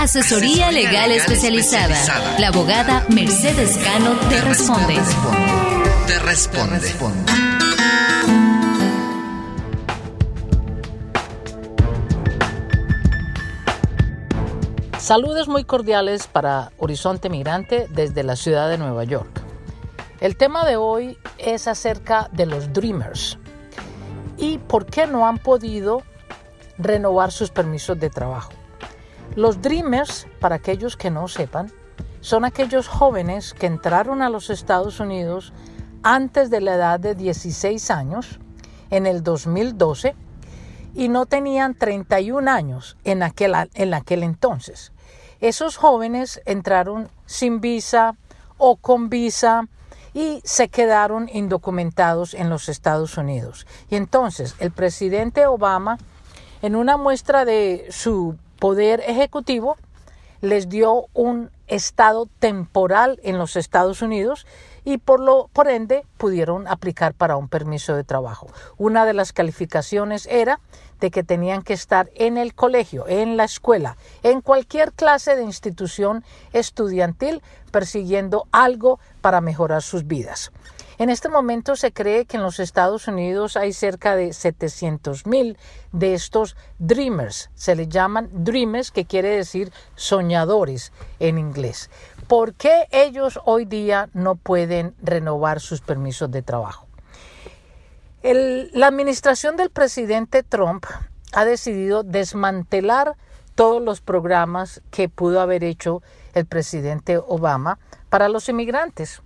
Asesoría legal especializada. La abogada Mercedes Cano te responde. Te responde. Saludos muy cordiales para Horizonte Migrante desde la ciudad de Nueva York. El tema de hoy es acerca de los Dreamers y por qué no han podido renovar sus permisos de trabajo. Los Dreamers, para aquellos que no sepan, son aquellos jóvenes que entraron a los Estados Unidos antes de la edad de 16 años, en el 2012, y no tenían 31 años en aquel, en aquel entonces. Esos jóvenes entraron sin visa o con visa y se quedaron indocumentados en los Estados Unidos. Y entonces el presidente Obama, en una muestra de su poder ejecutivo, les dio un estado temporal en los Estados Unidos y por lo por ende pudieron aplicar para un permiso de trabajo. Una de las calificaciones era de que tenían que estar en el colegio, en la escuela, en cualquier clase de institución estudiantil persiguiendo algo para mejorar sus vidas. En este momento se cree que en los Estados Unidos hay cerca de 700 mil de estos dreamers. Se les llaman dreamers, que quiere decir soñadores en inglés. ¿Por qué ellos hoy día no pueden renovar sus permisos de trabajo? la administración del presidente Trump ha decidido desmantelar todos los programas que pudo haber hecho el presidente Obama para los inmigrantes.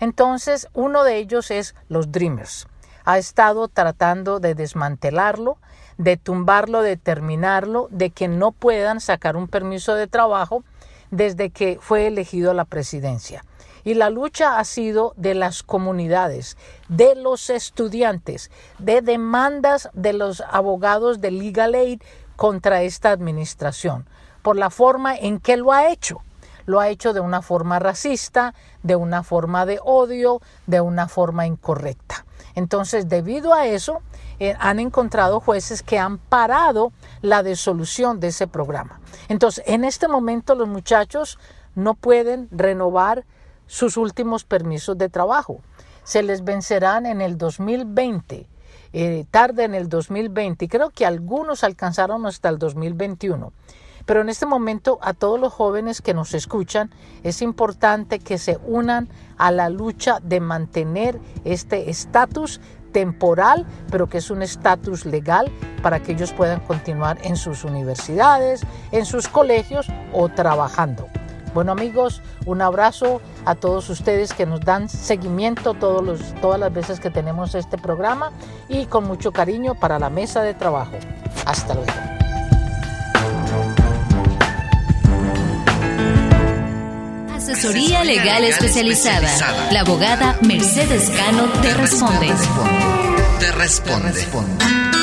Entonces, uno de ellos es los Dreamers. Ha estado tratando de desmantelarlo, de tumbarlo, de terminarlo, de que no puedan sacar un permiso de trabajo desde que fue elegido a la presidencia. Y la lucha ha sido de las comunidades, de los estudiantes, de demandas de los abogados de Legal Aid contra esta administración, por la forma en que lo ha hecho lo ha hecho de una forma racista, de una forma de odio, de una forma incorrecta. Entonces, debido a eso, eh, han encontrado jueces que han parado la disolución de ese programa. Entonces, en este momento los muchachos no pueden renovar sus últimos permisos de trabajo. Se les vencerán en el 2020, eh, tarde en el 2020, creo que algunos alcanzaron hasta el 2021. Pero en este momento a todos los jóvenes que nos escuchan es importante que se unan a la lucha de mantener este estatus temporal, pero que es un estatus legal para que ellos puedan continuar en sus universidades, en sus colegios o trabajando. Bueno amigos, un abrazo a todos ustedes que nos dan seguimiento todos todas las veces que tenemos este programa y con mucho cariño para la mesa de trabajo. Hasta luego. Asesoría legal especializada. La abogada Mercedes Cano te responde. Te responde.